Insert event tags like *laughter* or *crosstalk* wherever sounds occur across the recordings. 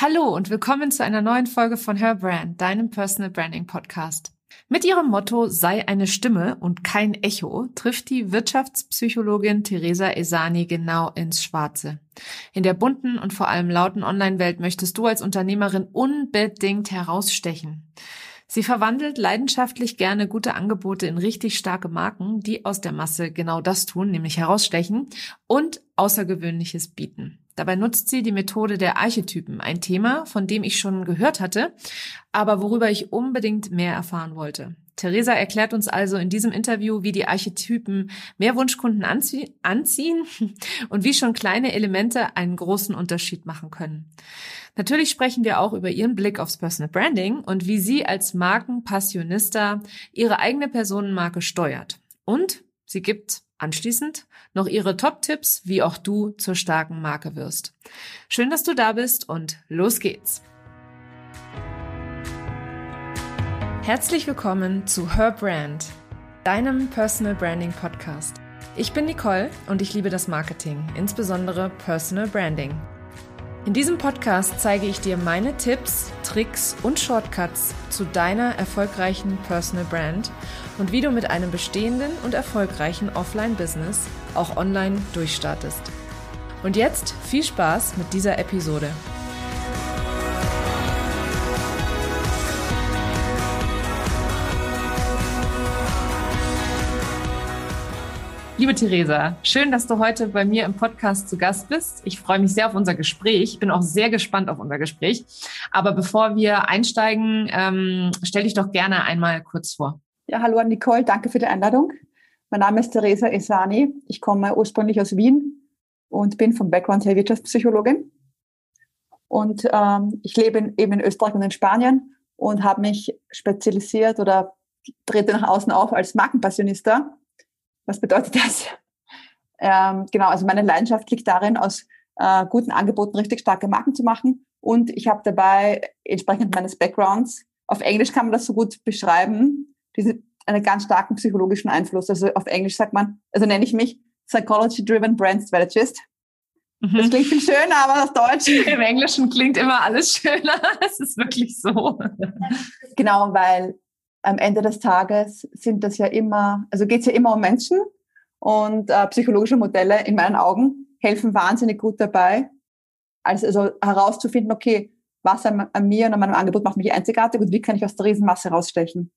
Hallo und willkommen zu einer neuen Folge von Her Brand, deinem Personal Branding Podcast. Mit ihrem Motto sei eine Stimme und kein Echo trifft die Wirtschaftspsychologin Theresa Esani genau ins Schwarze. In der bunten und vor allem lauten Online-Welt möchtest du als Unternehmerin unbedingt herausstechen. Sie verwandelt leidenschaftlich gerne gute Angebote in richtig starke Marken, die aus der Masse genau das tun, nämlich herausstechen und Außergewöhnliches bieten. Dabei nutzt sie die Methode der Archetypen, ein Thema, von dem ich schon gehört hatte, aber worüber ich unbedingt mehr erfahren wollte. Theresa erklärt uns also in diesem Interview, wie die Archetypen mehr Wunschkunden anzie anziehen *laughs* und wie schon kleine Elemente einen großen Unterschied machen können. Natürlich sprechen wir auch über ihren Blick aufs Personal Branding und wie sie als Markenpassionista ihre eigene Personenmarke steuert. Und sie gibt Anschließend noch ihre Top-Tipps, wie auch du zur starken Marke wirst. Schön, dass du da bist und los geht's. Herzlich willkommen zu Her Brand, deinem Personal Branding Podcast. Ich bin Nicole und ich liebe das Marketing, insbesondere Personal Branding. In diesem Podcast zeige ich dir meine Tipps, Tricks und Shortcuts zu deiner erfolgreichen Personal Brand und wie du mit einem bestehenden und erfolgreichen Offline-Business auch online durchstartest. Und jetzt viel Spaß mit dieser Episode. Liebe Theresa, schön, dass du heute bei mir im Podcast zu Gast bist. Ich freue mich sehr auf unser Gespräch. Ich bin auch sehr gespannt auf unser Gespräch. Aber bevor wir einsteigen, ähm, stell dich doch gerne einmal kurz vor. Ja, hallo Nicole, danke für die Einladung. Mein Name ist Theresa Esani. Ich komme ursprünglich aus Wien und bin vom Background her Wirtschaftspsychologin. Und ähm, ich lebe in, eben in Österreich und in Spanien und habe mich spezialisiert oder trete nach außen auf als Markenpassionista was bedeutet das? Ähm, genau, also meine Leidenschaft liegt darin, aus äh, guten Angeboten richtig starke Marken zu machen. Und ich habe dabei entsprechend meines Backgrounds, auf Englisch kann man das so gut beschreiben, diese, einen ganz starken psychologischen Einfluss. Also auf Englisch sagt man, also nenne ich mich Psychology-Driven Brand Strategist. Mhm. Das klingt viel schöner, aber auf Deutsch. *laughs* Im Englischen klingt immer alles schöner. *laughs* Es ist wirklich so. *laughs* Genau, weil am Ende des Tages sind das ja immer, also geht es ja immer um Menschen und äh, psychologische Modelle in meinen Augen helfen wahnsinnig gut dabei, also, also herauszufinden, okay, was an, an, mir und an meinem Angebot macht mich einzigartig und wie kann ich aus der Riesenmasse rausstechen.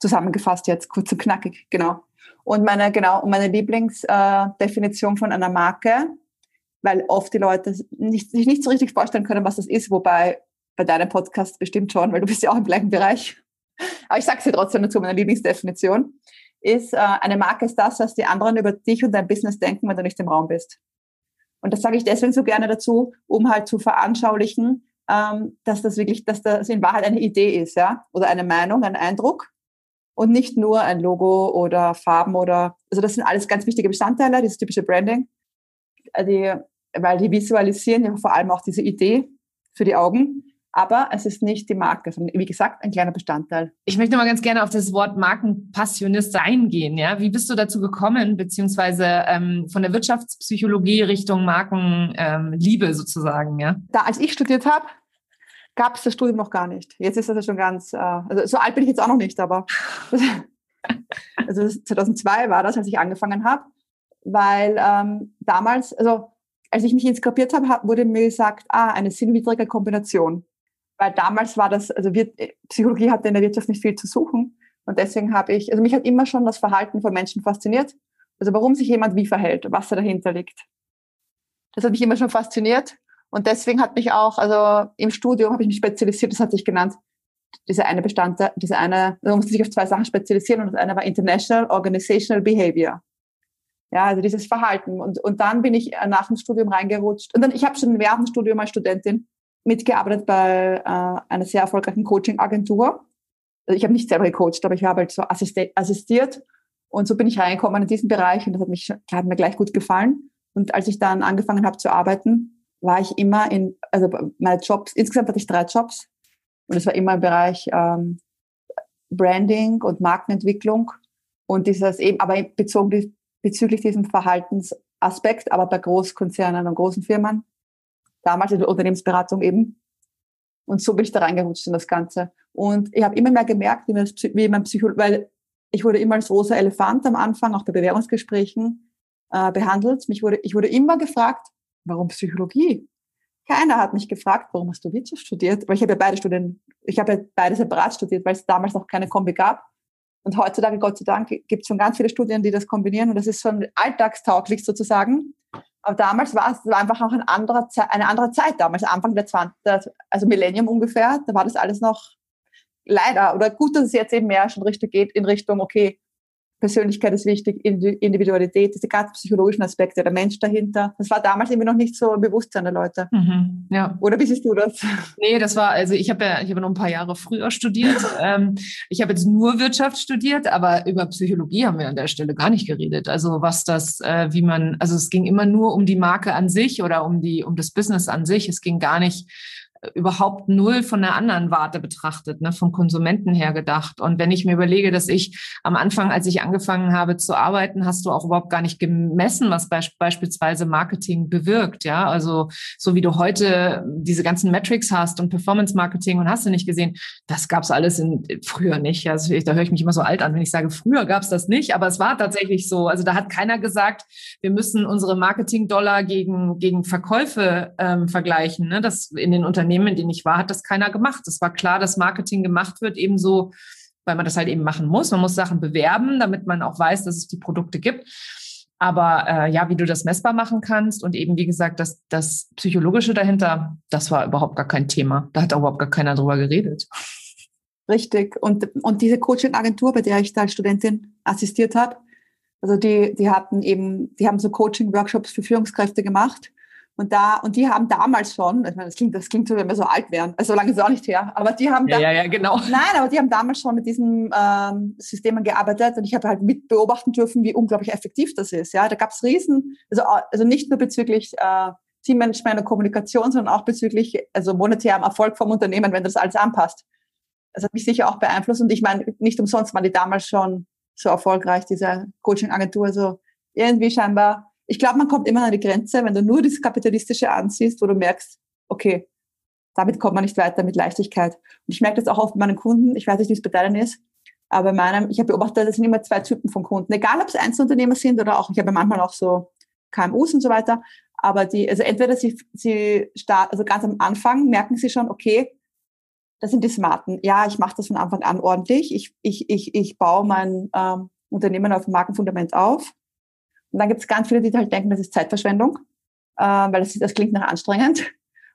Zusammengefasst jetzt, kurz und knackig, genau. Und meine, genau, und meine Lieblingsdefinition äh, von einer Marke, weil oft die Leute nicht, sich nicht so richtig vorstellen können, was das ist, wobei bei deinem Podcast bestimmt schon, weil du bist ja auch im gleichen Bereich. Aber ich sage sie trotzdem dazu, meine Lieblingsdefinition ist, äh, eine Marke ist das, was die anderen über dich und dein Business denken, wenn du nicht im Raum bist. Und das sage ich deswegen so gerne dazu, um halt zu veranschaulichen, ähm, dass das wirklich, dass das in Wahrheit eine Idee ist, ja, oder eine Meinung, ein Eindruck und nicht nur ein Logo oder Farben oder, also das sind alles ganz wichtige Bestandteile, dieses typische Branding, die, weil die visualisieren ja vor allem auch diese Idee für die Augen aber es ist nicht die Marke, sondern wie gesagt ein kleiner Bestandteil. Ich möchte mal ganz gerne auf das Wort Markenpassionist eingehen. Ja, wie bist du dazu gekommen, beziehungsweise ähm, von der Wirtschaftspsychologie Richtung Markenliebe ähm, sozusagen? Ja, da als ich studiert habe, gab es das Studium noch gar nicht. Jetzt ist das ja schon ganz, äh, also so alt bin ich jetzt auch noch nicht, aber *laughs* also 2002 war das, als ich angefangen habe, weil ähm, damals, also als ich mich inskribiert habe, wurde mir gesagt, ah, eine sinnwidrige Kombination weil damals war das, also wir, Psychologie hatte in der Wirtschaft nicht viel zu suchen. Und deswegen habe ich, also mich hat immer schon das Verhalten von Menschen fasziniert. Also warum sich jemand wie verhält, was da dahinter liegt. Das hat mich immer schon fasziniert. Und deswegen hat mich auch, also im Studium habe ich mich spezialisiert, das hat sich genannt, diese eine Bestandteil, diese eine, man musste sich auf zwei Sachen spezialisieren und das eine war International Organizational Behavior. Ja, also dieses Verhalten. Und, und dann bin ich nach dem Studium reingerutscht. Und dann, ich habe schon während dem Studium als Studentin mitgearbeitet bei äh, einer sehr erfolgreichen Coaching-Agentur. Also ich habe nicht selber gecoacht, aber ich habe halt so assistiert. Und so bin ich reingekommen in diesen Bereich und das hat, mich, hat mir gleich gut gefallen. Und als ich dann angefangen habe zu arbeiten, war ich immer in, also meine Jobs, insgesamt hatte ich drei Jobs. Und es war immer im Bereich ähm, Branding und Markenentwicklung. Und dieses eben, aber bezogen bezüglich diesem Verhaltensaspekt, aber bei Großkonzernen und großen Firmen damals in der Unternehmensberatung eben. Und so bin ich da reingerutscht in das Ganze. Und ich habe immer mehr gemerkt, wie, man, wie mein Psycho, weil ich wurde immer als rosa Elefant am Anfang, auch bei Bewerbungsgesprächen, äh, behandelt. Mich wurde, ich wurde immer gefragt, warum Psychologie? Keiner hat mich gefragt, warum hast du Wirtschaft studiert? Weil ich habe ja beide Studien, ich habe ja beide separat studiert, weil es damals noch keine Kombi gab. Und heutzutage, Gott sei Dank, gibt es schon ganz viele Studien, die das kombinieren und das ist schon alltagstauglich sozusagen. Aber damals war es war einfach auch ein anderer eine andere Zeit damals, Anfang der 20, also Millennium ungefähr, da war das alles noch leider, oder gut, dass es jetzt eben mehr schon Richtung geht in Richtung, okay, Persönlichkeit ist wichtig, Individualität, diese ganzen psychologischen Aspekte, der Mensch dahinter. Das war damals irgendwie noch nicht so im Bewusstsein der Leute. Mhm, ja. Oder wie siehst du das? Nee, das war, also ich habe ja, ich habe noch ein paar Jahre früher studiert. *laughs* ähm, ich habe jetzt nur Wirtschaft studiert, aber über Psychologie haben wir an der Stelle gar nicht geredet. Also was das, äh, wie man, also es ging immer nur um die Marke an sich oder um die, um das Business an sich. Es ging gar nicht überhaupt null von der anderen Warte betrachtet, ne, vom Konsumenten her gedacht. Und wenn ich mir überlege, dass ich am Anfang, als ich angefangen habe zu arbeiten, hast du auch überhaupt gar nicht gemessen, was be beispielsweise Marketing bewirkt. Ja, also so wie du heute diese ganzen Metrics hast und Performance Marketing und hast du nicht gesehen, das gab's alles in, früher nicht. Also da höre ich mich immer so alt an, wenn ich sage, früher gab's das nicht, aber es war tatsächlich so. Also da hat keiner gesagt, wir müssen unsere Marketing-Dollar gegen, gegen Verkäufe ähm, vergleichen. Ne? Das in den Unternehmen Unternehmen, in denen ich war, hat das keiner gemacht. Es war klar, dass Marketing gemacht wird, ebenso, weil man das halt eben machen muss. Man muss Sachen bewerben, damit man auch weiß, dass es die Produkte gibt. Aber äh, ja, wie du das messbar machen kannst und eben, wie gesagt, das, das Psychologische dahinter, das war überhaupt gar kein Thema. Da hat auch überhaupt gar keiner drüber geredet. Richtig. Und, und diese Coaching-Agentur, bei der ich da als Studentin assistiert habe, also die, die hatten eben, die haben so Coaching-Workshops für Führungskräfte gemacht. Und da, und die haben damals schon, ich meine, das klingt, das klingt so, wenn wir so alt wären, also so lange ist es auch nicht her, aber die haben ja, ja, ja, genau. Nein, aber die haben damals schon mit diesen ähm, Systemen gearbeitet und ich habe halt mit beobachten dürfen, wie unglaublich effektiv das ist. Ja, da gab es Riesen, also, also nicht nur bezüglich äh, Teammanagement und Kommunikation, sondern auch bezüglich also monetärem Erfolg vom Unternehmen, wenn das alles anpasst. Das hat mich sicher auch beeinflusst und ich meine, nicht umsonst waren die damals schon so erfolgreich, diese Coaching-Agentur. Also irgendwie scheinbar ich glaube, man kommt immer an die Grenze, wenn du nur das Kapitalistische ansiehst, wo du merkst, okay, damit kommt man nicht weiter mit Leichtigkeit. Und ich merke das auch oft bei meinen Kunden, ich weiß nicht, wie es bei deinen ist, aber bei meinem, ich habe beobachtet, das sind immer zwei Typen von Kunden, egal ob es Einzelunternehmer sind oder auch, ich habe manchmal auch so KMUs und so weiter, aber die, also entweder sie, sie start, also ganz am Anfang merken sie schon, okay, das sind die Smarten. Ja, ich mache das von Anfang an ordentlich. Ich, ich, ich, ich baue mein ähm, Unternehmen auf dem Markenfundament auf. Und dann gibt es ganz viele, die halt denken, das ist Zeitverschwendung, äh, weil das, das klingt nach anstrengend.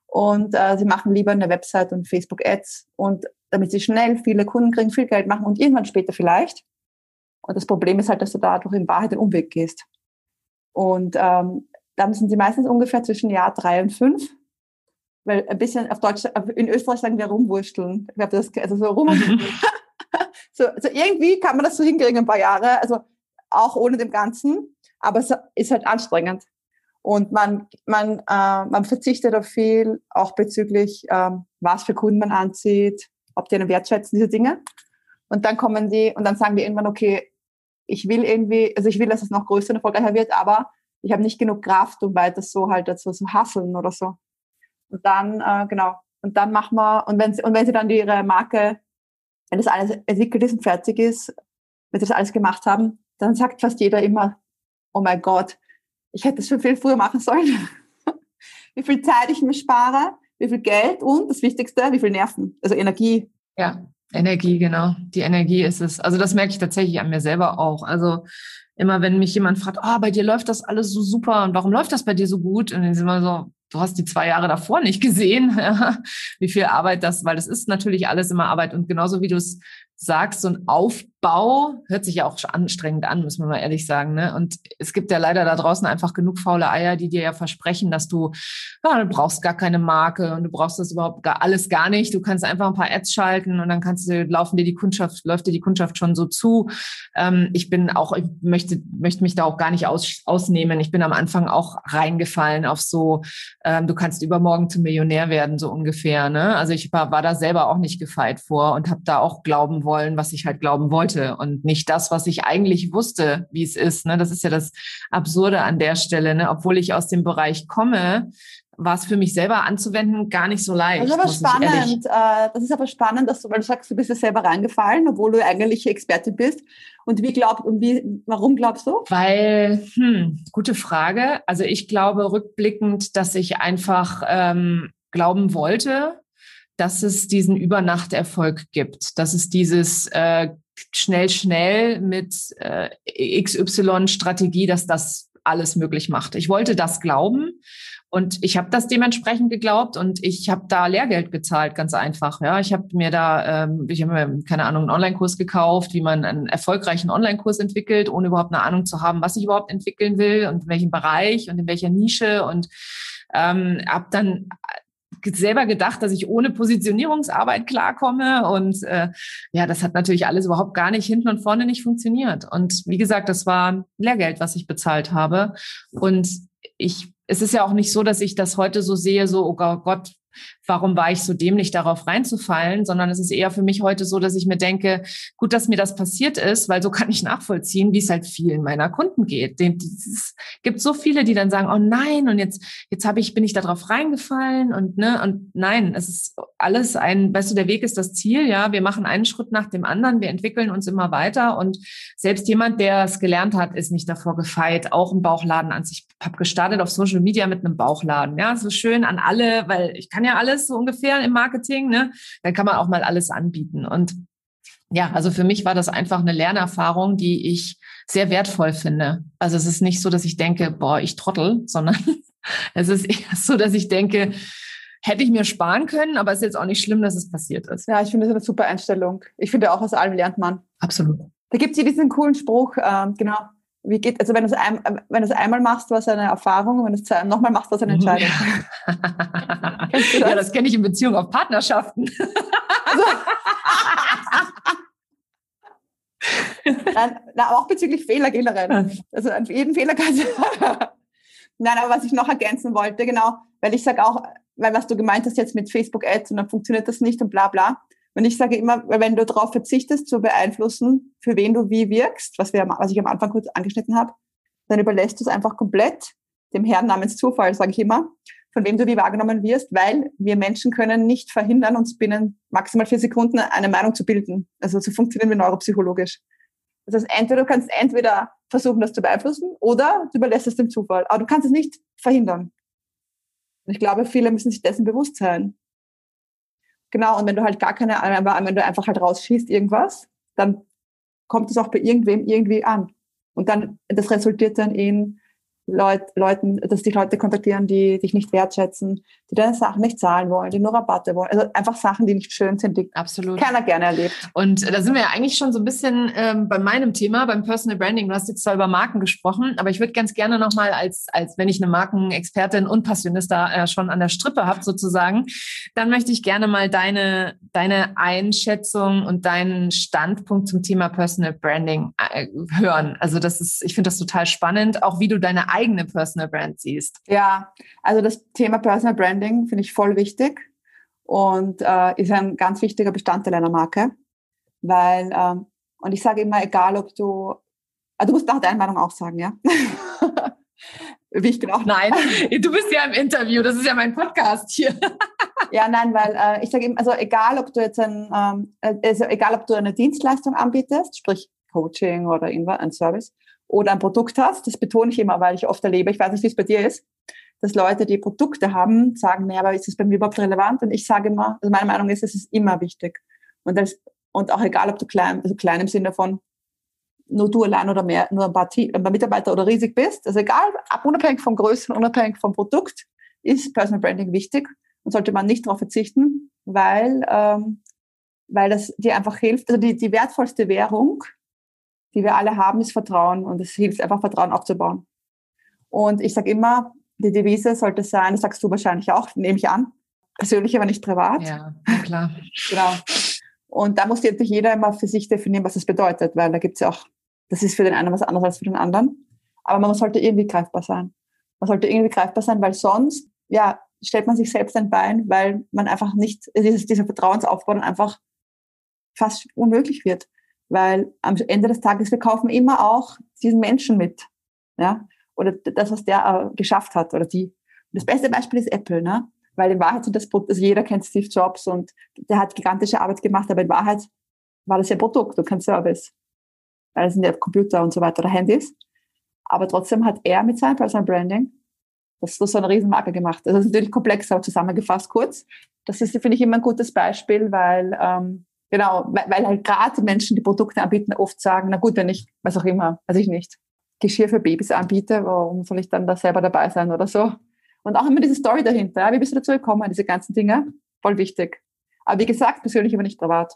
Und äh, sie machen lieber eine Website und Facebook-Ads und damit sie schnell viele Kunden kriegen, viel Geld machen und irgendwann später vielleicht. Und das Problem ist halt, dass du dadurch in Wahrheit den Umweg gehst. Und ähm, dann sind sie meistens ungefähr zwischen Jahr drei und fünf. Weil ein bisschen auf Deutsch, in Österreich sagen wir rumwursteln. Ich glaube, das, also so rum. *laughs* so, so irgendwie kann man das so hinkriegen, ein paar Jahre. Also auch ohne dem Ganzen aber es ist halt anstrengend. Und man, man, äh, man verzichtet auf viel, auch bezüglich, ähm, was für Kunden man anzieht, ob die einen wertschätzen, diese Dinge. Und dann kommen die und dann sagen die irgendwann, okay, ich will irgendwie, also ich will, dass es noch größer und erfolgreicher wird, aber ich habe nicht genug Kraft, um weiter so halt dazu zu hasseln oder so. Und dann, äh, genau, und dann machen wir, und wenn sie, und wenn sie dann ihre Marke, wenn das alles entwickelt ist und fertig ist, wenn sie das alles gemacht haben, dann sagt fast jeder immer, oh mein Gott, ich hätte es schon viel früher machen sollen. *laughs* wie viel Zeit ich mir spare, wie viel Geld und das Wichtigste, wie viel Nerven, also Energie. Ja, Energie, genau. Die Energie ist es. Also das merke ich tatsächlich an mir selber auch. Also immer wenn mich jemand fragt, oh, bei dir läuft das alles so super und warum läuft das bei dir so gut? Und dann ist immer so, du hast die zwei Jahre davor nicht gesehen, *laughs* wie viel Arbeit das, weil das ist natürlich alles immer Arbeit und genauso wie du es sagst, so ein Aufbau hört sich ja auch anstrengend an, muss man mal ehrlich sagen. Ne? Und es gibt ja leider da draußen einfach genug faule Eier, die dir ja versprechen, dass du, ja, du brauchst gar keine Marke und du brauchst das überhaupt gar, alles gar nicht. Du kannst einfach ein paar Ads schalten und dann kannst du, laufen dir die Kundschaft, läuft dir die Kundschaft schon so zu. Ähm, ich bin auch, ich möchte, möchte mich da auch gar nicht aus, ausnehmen. Ich bin am Anfang auch reingefallen auf so, ähm, du kannst übermorgen zum Millionär werden, so ungefähr. Ne? Also ich war, war da selber auch nicht gefeit vor und habe da auch glauben wollen, was ich halt glauben wollte und nicht das, was ich eigentlich wusste, wie es ist. Ne? Das ist ja das Absurde an der Stelle. Ne? Obwohl ich aus dem Bereich komme, war es für mich selber anzuwenden gar nicht so leicht. Das ist aber spannend. Äh, das ist aber spannend, dass du, weil du sagst, du bist ja selber reingefallen, obwohl du eigentlich Experte bist. Und wie glaubst und wie, warum glaubst du? Weil, hm, gute Frage. Also ich glaube rückblickend, dass ich einfach ähm, glauben wollte, dass es diesen Übernachterfolg gibt, dass es dieses äh, schnell, schnell mit äh, XY-Strategie, dass das alles möglich macht. Ich wollte das glauben und ich habe das dementsprechend geglaubt und ich habe da Lehrgeld gezahlt, ganz einfach. Ja, ich habe mir da, ähm, ich habe mir keine Ahnung einen Online-Kurs gekauft, wie man einen erfolgreichen Online-Kurs entwickelt, ohne überhaupt eine Ahnung zu haben, was ich überhaupt entwickeln will und in welchem Bereich und in welcher Nische und ähm, habe dann selber gedacht, dass ich ohne Positionierungsarbeit klarkomme. Und äh, ja, das hat natürlich alles überhaupt gar nicht hinten und vorne nicht funktioniert. Und wie gesagt, das war Lehrgeld, was ich bezahlt habe. Und ich, es ist ja auch nicht so, dass ich das heute so sehe, so, oh Gott, warum war ich so dämlich, darauf reinzufallen, sondern es ist eher für mich heute so, dass ich mir denke, gut, dass mir das passiert ist, weil so kann ich nachvollziehen, wie es halt vielen meiner Kunden geht. Es gibt so viele, die dann sagen, oh nein, und jetzt, jetzt habe ich, bin ich darauf reingefallen und ne, und nein, es ist alles ein, weißt du, der Weg ist das Ziel, ja, wir machen einen Schritt nach dem anderen, wir entwickeln uns immer weiter und selbst jemand, der es gelernt hat, ist nicht davor gefeit, auch einen Bauchladen an sich. Ich habe gestartet auf Social Media mit einem Bauchladen, ja, so schön an alle, weil ich kann ja alles so ungefähr im Marketing, ne? Dann kann man auch mal alles anbieten. Und ja, also für mich war das einfach eine Lernerfahrung, die ich sehr wertvoll finde. Also es ist nicht so, dass ich denke, boah, ich trottel, sondern *laughs* es ist eher so, dass ich denke, hätte ich mir sparen können, aber es ist jetzt auch nicht schlimm, dass es passiert ist. Ja, ich finde das eine super Einstellung. Ich finde auch, aus allem lernt man. Absolut. Da gibt es hier diesen coolen Spruch, ähm, genau, wie geht, also wenn du es ein, wenn du es einmal machst, war es eine Erfahrung, wenn du es nochmal machst, war es eine Entscheidung. das? *laughs* *laughs* Ja, das kenne ich in Beziehung auf Partnerschaften. *laughs* Nein, na, auch bezüglich Fehler generell. Also an jeden Fehler kannst du. Nein, aber was ich noch ergänzen wollte, genau, weil ich sage auch, weil was du gemeint hast jetzt mit Facebook Ads und dann funktioniert das nicht und bla bla. Und ich sage immer, wenn du darauf verzichtest, zu beeinflussen, für wen du wie wirkst, was, wir, was ich am Anfang kurz angeschnitten habe, dann überlässt du es einfach komplett dem Herrn namens Zufall, sage ich immer, von wem du wie wahrgenommen wirst, weil wir Menschen können nicht verhindern, uns binnen maximal vier Sekunden eine Meinung zu bilden. Also so funktionieren wir neuropsychologisch. Das heißt, entweder du kannst entweder versuchen, das zu beeinflussen, oder du überlässt es dem Zufall. Aber du kannst es nicht verhindern. Und ich glaube, viele müssen sich dessen bewusst sein. Genau, und wenn du halt gar keine, wenn du einfach halt rausschießt irgendwas, dann kommt es auch bei irgendwem irgendwie an. Und dann, das resultiert dann in Leut, Leuten, dass die Leute kontaktieren, die dich nicht wertschätzen, die deine Sachen nicht zahlen wollen, die nur Rabatte wollen. Also einfach Sachen, die nicht schön sind, die Absolut. keiner gerne erlebt. Und da sind wir ja eigentlich schon so ein bisschen ähm, bei meinem Thema, beim Personal Branding. Du hast jetzt zwar über Marken gesprochen, aber ich würde ganz gerne nochmal als, als wenn ich eine Markenexpertin und Passionista äh, schon an der Strippe habe sozusagen, dann möchte ich gerne mal deine, deine Einschätzung und deinen Standpunkt zum Thema Personal Branding äh, hören. Also das ist, ich finde das total spannend, auch wie du deine eigene Personal Brand siehst. Ja, also das Thema Personal Branding finde ich voll wichtig und äh, ist ein ganz wichtiger Bestandteil einer Marke, weil, ähm, und ich sage immer, egal ob du, also du musst nach deiner Meinung auch sagen, ja. *laughs* Wie ich auch. Nein, du bist ja im Interview, das ist ja mein Podcast hier. *laughs* ja, nein, weil äh, ich sage eben, also egal ob du jetzt ein, ähm, also egal ob du eine Dienstleistung anbietest, sprich Coaching oder irgendwas, ein Service, oder ein Produkt hast, das betone ich immer, weil ich oft erlebe, ich weiß nicht, wie es bei dir ist, dass Leute, die Produkte haben, sagen, naja, aber ist das bei mir überhaupt relevant? Und ich sage immer, also meine Meinung ist, es ist immer wichtig. Und, das, und auch egal, ob du klein, also klein im Sinne von nur du allein oder mehr, nur ein paar, ein paar Mitarbeiter oder riesig bist, also egal, unabhängig von Größe und unabhängig vom Produkt, ist Personal Branding wichtig und sollte man nicht darauf verzichten, weil, ähm, weil das dir einfach hilft. Also die, die wertvollste Währung die wir alle haben, ist Vertrauen und es hilft einfach, Vertrauen aufzubauen. Und ich sage immer, die Devise sollte sein, das sagst du wahrscheinlich auch, nehme ich an, persönlich, aber nicht privat. Ja, klar. *laughs* genau. Und da muss natürlich jeder immer für sich definieren, was das bedeutet, weil da gibt es ja auch, das ist für den einen was anderes als für den anderen. Aber man sollte irgendwie greifbar sein. Man sollte irgendwie greifbar sein, weil sonst, ja, stellt man sich selbst ein Bein, weil man einfach nicht, dieses, dieser Vertrauensaufbau dann einfach fast unmöglich wird weil am Ende des Tages, wir kaufen immer auch diesen Menschen mit, ja, oder das, was der äh, geschafft hat oder die. Das beste Beispiel ist Apple, ne? Weil in Wahrheit sind das, also jeder kennt Steve Jobs und der hat gigantische Arbeit gemacht, aber in Wahrheit war das ja Produkt und kein Service. Weil es sind ja Computer und so weiter oder Handys. Aber trotzdem hat er mit seinem Personal Branding das so eine Riesenmarke gemacht. Das ist natürlich komplex, aber zusammengefasst kurz. Das ist, finde ich, immer ein gutes Beispiel, weil, ähm, genau, weil, weil halt gerade Menschen, die Produkte anbieten, oft sagen, na gut, wenn ich, was auch immer, weiß ich nicht, Geschirr für Babys anbiete, warum soll ich dann da selber dabei sein oder so? Und auch immer diese Story dahinter. Wie bist du dazu gekommen, diese ganzen Dinge? Voll wichtig. Aber wie gesagt, persönlich aber nicht privat.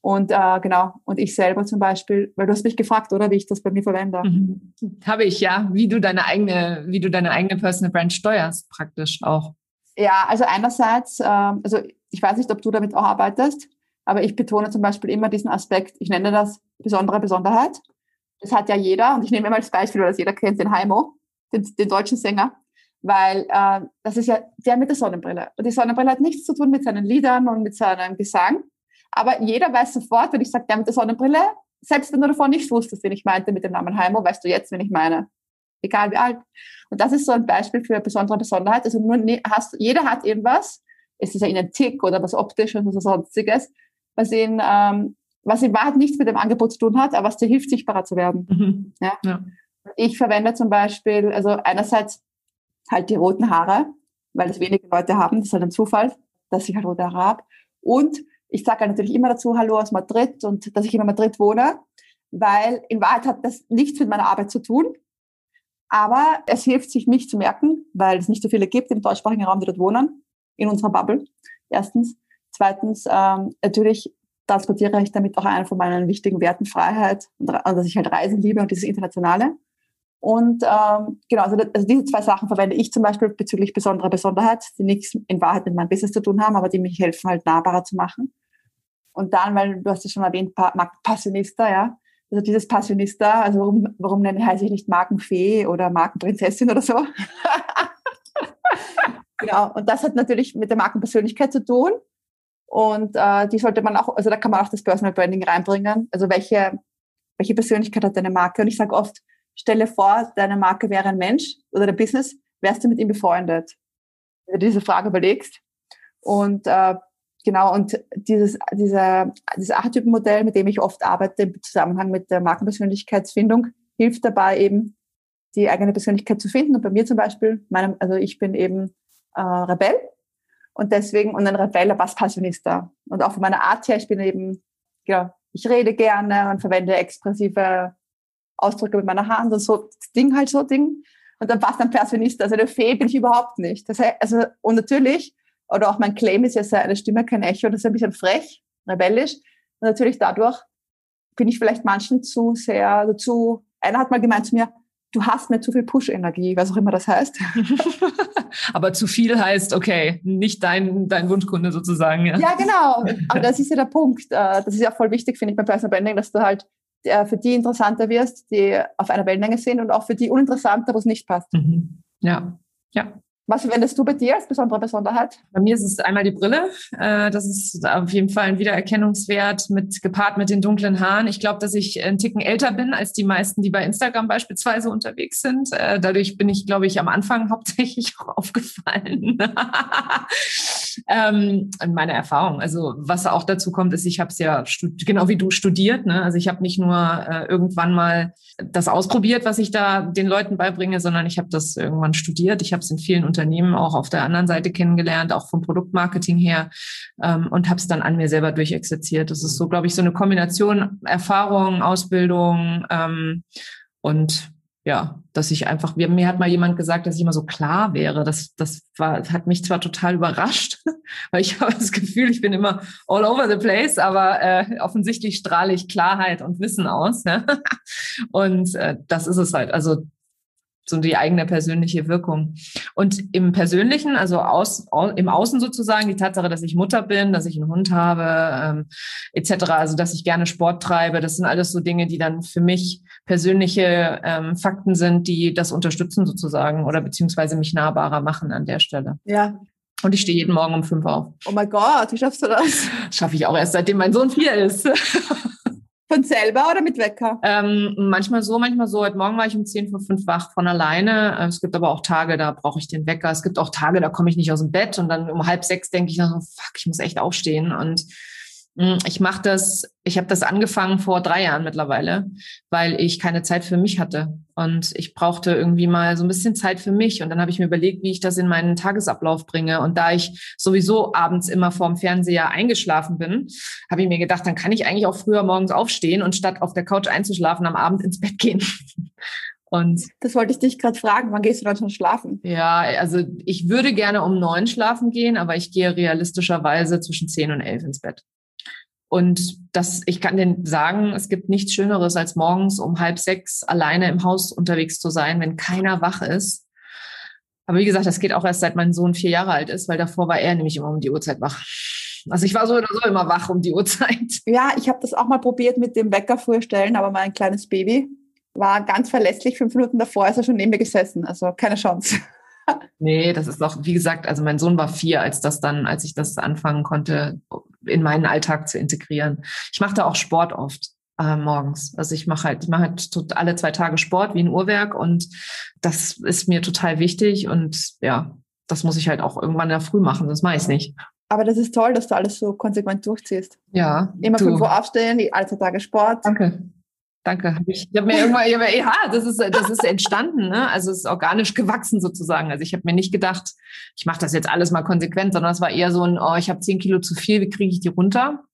Und äh, genau, und ich selber zum Beispiel, weil du hast mich gefragt, oder wie ich das bei mir verwende. Mhm. Habe ich, ja, wie du deine eigene, wie du deine eigene Personal Brand steuerst, praktisch auch. Ja, also einerseits, äh, also ich weiß nicht, ob du damit auch arbeitest, aber ich betone zum Beispiel immer diesen Aspekt, ich nenne das besondere Besonderheit. Das hat ja jeder, und ich nehme immer als Beispiel, weil das jeder kennt, den Heimo, den, den deutschen Sänger, weil äh, das ist ja der mit der Sonnenbrille. Und die Sonnenbrille hat nichts zu tun mit seinen Liedern und mit seinem Gesang, aber jeder weiß sofort, wenn ich sage, der mit der Sonnenbrille, selbst wenn du davor nicht wusstest, wen ich meinte mit dem Namen Heimo, weißt du jetzt, wen ich meine. Egal wie alt. Und das ist so ein Beispiel für besondere Besonderheit. Also nur hast, jeder hat irgendwas, es ist ja in ein Tick oder was Optisches oder sonstiges, was ihn, ähm, was in Wahrheit nichts mit dem Angebot zu tun hat, aber was dir hilft, sichtbarer zu werden. Mhm. Ja? ja? Ich verwende zum Beispiel, also einerseits halt die roten Haare, weil das wenige Leute haben, das ist halt ein Zufall, dass ich halt rote Haare habe. Und ich sage halt natürlich immer dazu Hallo aus Madrid und dass ich immer in Madrid wohne, weil in Wahrheit hat das nichts mit meiner Arbeit zu tun. Aber es hilft sich, mich zu merken, weil es nicht so viele gibt im deutschsprachigen Raum, die dort wohnen, in unserer Bubble. Erstens. Zweitens, ähm, natürlich transportiere ich damit auch einen von meinen wichtigen Werten, Freiheit und dass ich halt Reisen liebe und dieses Internationale. Und ähm, genau, also, also diese zwei Sachen verwende ich zum Beispiel bezüglich besonderer Besonderheit, die nichts in Wahrheit mit meinem Business zu tun haben, aber die mich helfen, halt nahbarer zu machen. Und dann, weil du hast ja schon erwähnt, Passionista, ja. Also dieses Passionista, also warum, warum nenne heiße ich nicht Markenfee oder Markenprinzessin oder so? *laughs* genau. Und das hat natürlich mit der Markenpersönlichkeit zu tun. Und äh, die sollte man auch, also da kann man auch das Personal Branding reinbringen. Also welche, welche Persönlichkeit hat deine Marke? Und ich sage oft, stelle vor, deine Marke wäre ein Mensch oder dein Business, wärst du mit ihm befreundet? Wenn du diese Frage überlegst. Und äh, genau, und dieses, dieser, dieses Archetypenmodell, mit dem ich oft arbeite im Zusammenhang mit der Markenpersönlichkeitsfindung, hilft dabei eben, die eigene Persönlichkeit zu finden. Und bei mir zum Beispiel, meinem, also ich bin eben äh, Rebell und deswegen, und ein Rebell, aber Passionista. Und auch von meiner Art her, ich bin eben, ja, ich rede gerne und verwende expressive Ausdrücke mit meiner Hand und so Ding halt so Ding. Und dann passt ein Personist. Also eine Fee bin ich überhaupt nicht. Das heißt, also, und natürlich, oder auch mein Claim ist ja sehr eine Stimme, kein Echo, das ist ein bisschen frech, rebellisch. Und natürlich dadurch bin ich vielleicht manchen zu sehr, also zu, einer hat mal gemeint zu mir, du hast mir zu viel Push-Energie, was auch immer das heißt. *laughs* Aber zu viel heißt, okay, nicht dein, dein Wunschkunde sozusagen. Ja. ja, genau. Aber das ist ja der Punkt. Äh, das ist ja voll wichtig, finde ich, beim Personal Branding, dass du halt der für die interessanter wirst, die auf einer Wellenlänge sind und auch für die uninteressanter, wo es nicht passt. Mhm. Ja, ja. Was verwendest du bei dir als besondere Besonderheit? Bei mir ist es einmal die Brille. Äh, das ist auf jeden Fall ein Wiedererkennungswert mit gepaart mit den dunklen Haaren. Ich glaube, dass ich einen Ticken älter bin als die meisten, die bei Instagram beispielsweise unterwegs sind. Äh, dadurch bin ich, glaube ich, am Anfang *laughs* hauptsächlich auch aufgefallen. *laughs* ähm, meine Erfahrung. Also was auch dazu kommt, ist, ich habe es ja genau wie du studiert. Ne? Also ich habe nicht nur äh, irgendwann mal das ausprobiert, was ich da den Leuten beibringe, sondern ich habe das irgendwann studiert. Ich habe es in vielen Unternehmen auch auf der anderen Seite kennengelernt, auch vom Produktmarketing her ähm, und habe es dann an mir selber durchexerziert. Das ist so, glaube ich, so eine Kombination Erfahrung, Ausbildung ähm, und ja, dass ich einfach, mir hat mal jemand gesagt, dass ich immer so klar wäre. Das, das war, hat mich zwar total überrascht, *laughs* weil ich habe das Gefühl, ich bin immer all over the place, aber äh, offensichtlich strahle ich Klarheit und Wissen aus. Ne? *laughs* Und äh, das ist es halt. Also so die eigene persönliche Wirkung. Und im Persönlichen, also aus, au, im Außen sozusagen, die Tatsache, dass ich Mutter bin, dass ich einen Hund habe, ähm, etc., also dass ich gerne Sport treibe, das sind alles so Dinge, die dann für mich persönliche ähm, Fakten sind, die das unterstützen sozusagen oder beziehungsweise mich nahbarer machen an der Stelle. Ja. Und ich stehe jeden Morgen um fünf auf. Oh mein Gott, wie schaffst du das? Schaffe ich auch erst, seitdem mein Sohn vier ist. *laughs* Von selber oder mit Wecker? Ähm, manchmal so, manchmal so. Heute Morgen war ich um 10 vor 5 wach von alleine. Äh, es gibt aber auch Tage, da brauche ich den Wecker. Es gibt auch Tage, da komme ich nicht aus dem Bett und dann um halb sechs denke ich so, fuck, ich muss echt aufstehen. Und ich mache das, ich habe das angefangen vor drei Jahren mittlerweile, weil ich keine Zeit für mich hatte. Und ich brauchte irgendwie mal so ein bisschen Zeit für mich. Und dann habe ich mir überlegt, wie ich das in meinen Tagesablauf bringe. Und da ich sowieso abends immer vorm Fernseher eingeschlafen bin, habe ich mir gedacht, dann kann ich eigentlich auch früher morgens aufstehen und statt auf der Couch einzuschlafen, am Abend ins Bett gehen. *laughs* Und das wollte ich dich gerade fragen, wann gehst du dann schon schlafen? Ja, also ich würde gerne um neun schlafen gehen, aber ich gehe realistischerweise zwischen zehn und elf ins Bett. Und das, ich kann dir sagen, es gibt nichts Schöneres, als morgens um halb sechs alleine im Haus unterwegs zu sein, wenn keiner wach ist. Aber wie gesagt, das geht auch erst seit mein Sohn vier Jahre alt ist, weil davor war er nämlich immer um die Uhrzeit wach. Also ich war so oder so immer wach um die Uhrzeit. *laughs* Ja, ich habe das auch mal probiert mit dem Wecker vorstellen, aber mein kleines Baby war ganz verlässlich. Fünf Minuten davor ist er schon neben mir gesessen. Also keine Chance. Nee, das ist doch, wie gesagt, also mein Sohn war vier, als das dann, als ich das anfangen konnte, in meinen Alltag zu integrieren. Ich mache da auch Sport oft äh, morgens. Also ich mache halt, ich mache halt alle zwei Tage Sport wie ein Uhrwerk und das ist mir total wichtig und ja, das muss ich halt auch irgendwann in der Früh machen, das mache ich nicht. Aber das ist toll, dass du alles so konsequent durchziehst. Ja. Immer fünf Uhr aufstehen, alle zwei Tage Sport. Danke. Danke. Ich habe mir irgendwann, ja, das ist, das ist entstanden, ne? Also es ist organisch gewachsen sozusagen. Also ich habe mir nicht gedacht, ich mache das jetzt alles mal konsequent, sondern es war eher so ein, oh, ich habe zehn Kilo zu viel, wie kriege ich die runter?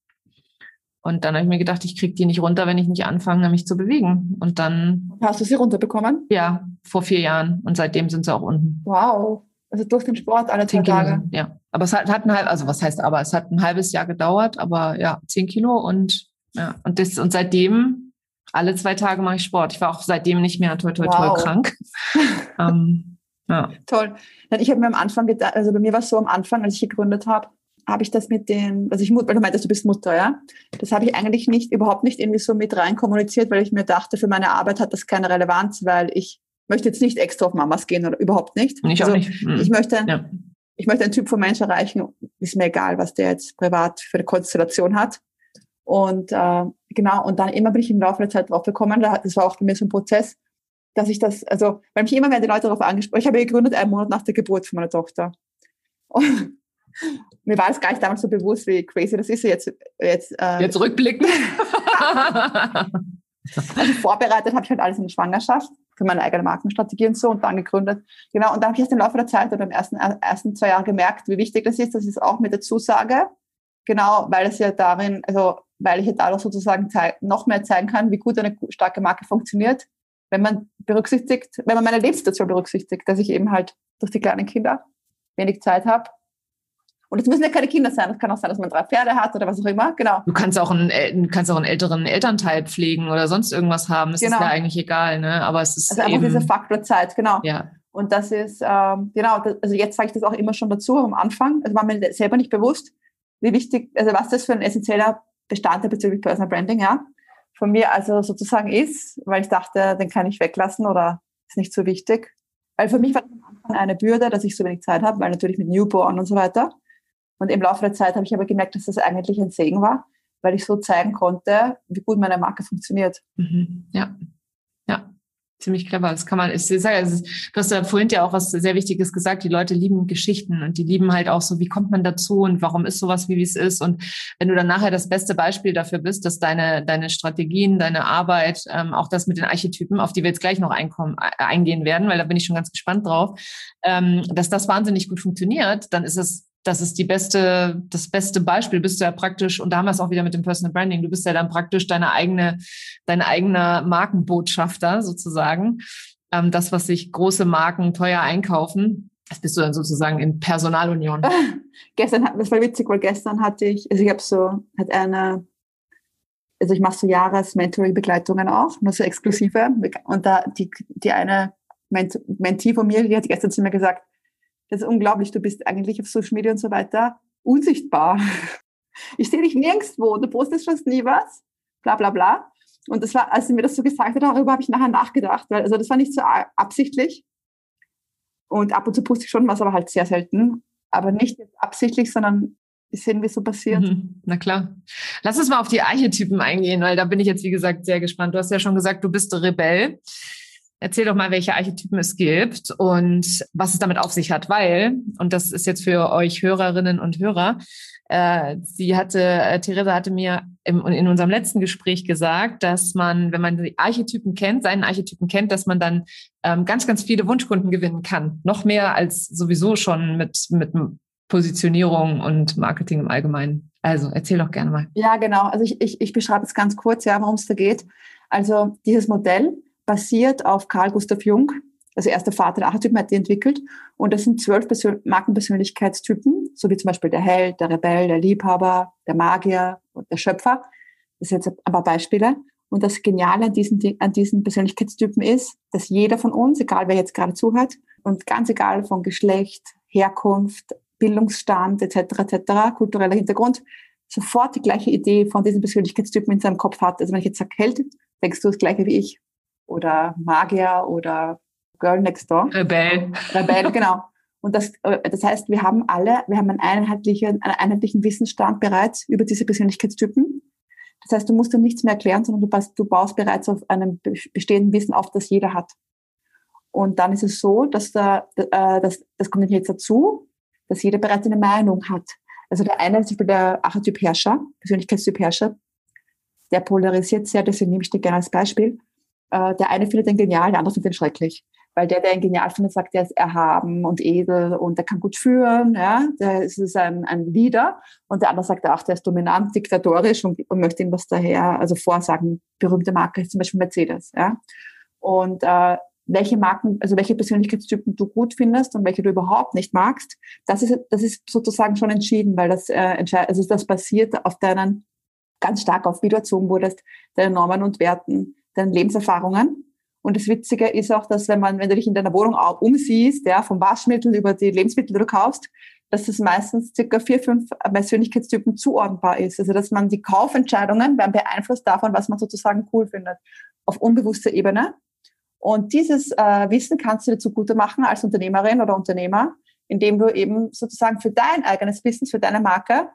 Und dann habe ich mir gedacht, ich kriege die nicht runter, wenn ich nicht anfange, mich zu bewegen. Und dann. Hast du sie runterbekommen? Ja, vor vier Jahren. Und seitdem sind sie auch unten. Wow. Also durch den Sport alle zehn Tage. Ja. Aber es hat, hat ein halb, also was heißt aber, es hat ein halbes Jahr gedauert, aber ja, zehn Kilo und ja, und das, und seitdem alle zwei Tage mache ich Sport. Ich war auch seitdem nicht mehr toi toi wow. krank. *laughs* ähm, ja. Toll. Ich habe mir am Anfang gedacht, also bei mir war es so am Anfang, als ich gegründet habe, habe ich das mit den, also ich, weil du meintest, du bist Mutter, ja? Das habe ich eigentlich nicht, überhaupt nicht irgendwie so mit rein kommuniziert, weil ich mir dachte, für meine Arbeit hat das keine Relevanz, weil ich möchte jetzt nicht extra auf Mamas gehen oder überhaupt nicht. Ich also, auch nicht. Mhm. Ich möchte, ja. ich möchte einen Typ von Mensch erreichen, ist mir egal, was der jetzt privat für eine Konstellation hat. Und äh, genau, und dann immer bin ich im Laufe der Zeit drauf gekommen, das war auch bei mir so ein Prozess, dass ich das, also, weil mich immer mehr die Leute darauf angesprochen, ich habe gegründet einen Monat nach der Geburt von meiner Tochter. Und *laughs* mir war es gar nicht damals so bewusst, wie crazy das ist. Jetzt, jetzt, äh, jetzt rückblicken. *laughs* also vorbereitet habe ich halt alles in der Schwangerschaft für meine eigene Markenstrategie und so und dann gegründet. Genau, und da habe ich erst im Laufe der Zeit oder im ersten, ersten zwei Jahren gemerkt, wie wichtig das ist, dass ich es auch mit der Zusage, genau, weil es ja darin, also weil ich ja dadurch sozusagen noch mehr zeigen kann, wie gut eine starke Marke funktioniert, wenn man berücksichtigt, wenn man meine Lebenssituation berücksichtigt, dass ich eben halt durch die kleinen Kinder wenig Zeit habe. Und es müssen ja keine Kinder sein. Es kann auch sein, dass man drei Pferde hat oder was auch immer. Genau. Du kannst auch einen, kannst auch einen älteren Elternteil pflegen oder sonst irgendwas haben. Das genau. ist ja eigentlich egal, ne? Aber es ist also einfach dieser Faktor Zeit, genau. Ja. Und das ist ähm, genau. Das, also jetzt sage ich das auch immer schon dazu am Anfang. Also war mir selber nicht bewusst, wie wichtig, also was das für ein essentieller Bestandteil bezüglich Personal Branding, ja, von mir also sozusagen ist, weil ich dachte, den kann ich weglassen oder ist nicht so wichtig. Weil für mich war am Anfang eine Bürde, dass ich so wenig Zeit habe, weil natürlich mit Newborn und so weiter. Und im Laufe der Zeit habe ich aber gemerkt, dass das eigentlich ein Segen war, weil ich so zeigen konnte, wie gut meine Marke funktioniert. Mhm. Ja, ziemlich clever. Das kann man, ich sage, ist, du hast ja vorhin ja auch was sehr Wichtiges gesagt. Die Leute lieben Geschichten und die lieben halt auch so, wie kommt man dazu und warum ist sowas, wie es ist. Und wenn du dann nachher das beste Beispiel dafür bist, dass deine, deine Strategien, deine Arbeit, ähm, auch das mit den Archetypen, auf die wir jetzt gleich noch einkommen, äh, eingehen werden, weil da bin ich schon ganz gespannt drauf, ähm, dass das wahnsinnig gut funktioniert, dann ist es das ist die beste, das beste Beispiel. Du bist ja praktisch, und da haben wir es auch wieder mit dem Personal Branding, du bist ja dann praktisch deine eigene, dein eigener Markenbotschafter sozusagen. Ähm, das, was sich große Marken teuer einkaufen, das bist du dann sozusagen in Personalunion. *laughs* gestern, das war witzig, weil gestern hatte ich, also ich habe so, hat eine, also ich mache so Jahres-Mentoring-Begleitungen auch, nur so exklusive. Und da die, die eine Ment Mentee von mir, die hat gestern zu mir gesagt, das ist unglaublich, du bist eigentlich auf Social Media und so weiter unsichtbar. *laughs* Ich sehe dich nirgendwo, du postest fast nie was, bla bla bla. Und das war, als sie mir das so gesagt hat, darüber habe ich nachher nachgedacht, weil also das war nicht so absichtlich. Und ab und zu poste ich schon was, aber halt sehr selten. Aber nicht absichtlich, sondern sehen, wie es so passiert. Mhm, na klar. Lass uns mal auf die Archetypen eingehen, weil da bin ich jetzt, wie gesagt, sehr gespannt. Du hast ja schon gesagt, du bist Rebell. Erzähl doch mal, welche Archetypen es gibt und was es damit auf sich hat, weil, und das ist jetzt für euch Hörerinnen und Hörer, äh, sie hatte, äh, Theresa hatte mir im, in unserem letzten Gespräch gesagt, dass man, wenn man die Archetypen kennt, seinen Archetypen kennt, dass man dann ähm, ganz, ganz viele Wunschkunden gewinnen kann. Noch mehr als sowieso schon mit, mit Positionierung und Marketing im Allgemeinen. Also erzähl doch gerne mal. Ja, genau. Also ich, ich, ich beschreibe es ganz kurz, ja, worum es da geht. Also dieses Modell basiert auf Carl Gustav Jung, also er ist der Vater der Archetypen, hat die entwickelt. Und das sind zwölf Persön Markenpersönlichkeitstypen, so wie zum Beispiel der Held, der Rebell, der Liebhaber, der Magier und der Schöpfer. Das sind jetzt ein paar Beispiele. Und das Geniale an diesen, an diesen Persönlichkeitstypen ist, dass jeder von uns, egal wer jetzt gerade zuhört, und ganz egal von Geschlecht, Herkunft, Bildungsstand etc. etc., kultureller Hintergrund, sofort die gleiche Idee von diesen Persönlichkeitstypen in seinem Kopf hat. Also wenn ich jetzt sage Held, denkst du das gleiche wie ich. Oder Magier oder Girl Next Door. Rebell. Rebell, *laughs* genau. Und das, äh, das heißt, wir haben alle, wir haben einen einheitlichen, einen einheitlichen Wissensstand bereits über diese Persönlichkeitstypen. Das heißt, du musst dann nichts mehr erklären, sondern du baust, du baust bereits auf einem bestehenden Wissen auf, das jeder hat. Und dann ist es so, dass da, äh, das, das kommt jetzt dazu, dass jeder bereits eine Meinung hat. Also der eine, zum Beispiel der Archetyp Herrscher, Persönlichkeitstyp Herrscher, der polarisiert sehr, deswegen nehme ich den gerne als Beispiel. Äh, der eine findet den genial, der andere findet den schrecklich. Weil der, der ihn genial findet, sagt, der ist erhaben und edel und der kann gut führen, ja, der ist ein, ein Leader. Und der andere sagt, ach, der ist dominant, diktatorisch und, und möchte ihm was daher, also vorsagen. Berühmte Marke ist zum Beispiel Mercedes, ja. Und äh, welche Marken, also welche Persönlichkeitstypen du gut findest und welche du überhaupt nicht magst, das ist, das ist sozusagen schon entschieden, weil das äh, entscheidet, also das basiert auf deinen, ganz stark auf wie du erzogen wurdest, deinen Normen und Werten, deinen Lebenserfahrungen. Und das Witzige ist auch, dass wenn man, wenn du dich in deiner Wohnung auch umsiehst, ja, vom Waschmittel über die Lebensmittel, die du kaufst, dass das meistens circa vier, fünf Persönlichkeitstypen zuordnbar ist. Also, dass man die Kaufentscheidungen werden beeinflusst davon, was man sozusagen cool findet. Auf unbewusster Ebene. Und dieses äh, Wissen kannst du dir zugute machen als Unternehmerin oder Unternehmer, indem du eben sozusagen für dein eigenes Wissen, für deine Marke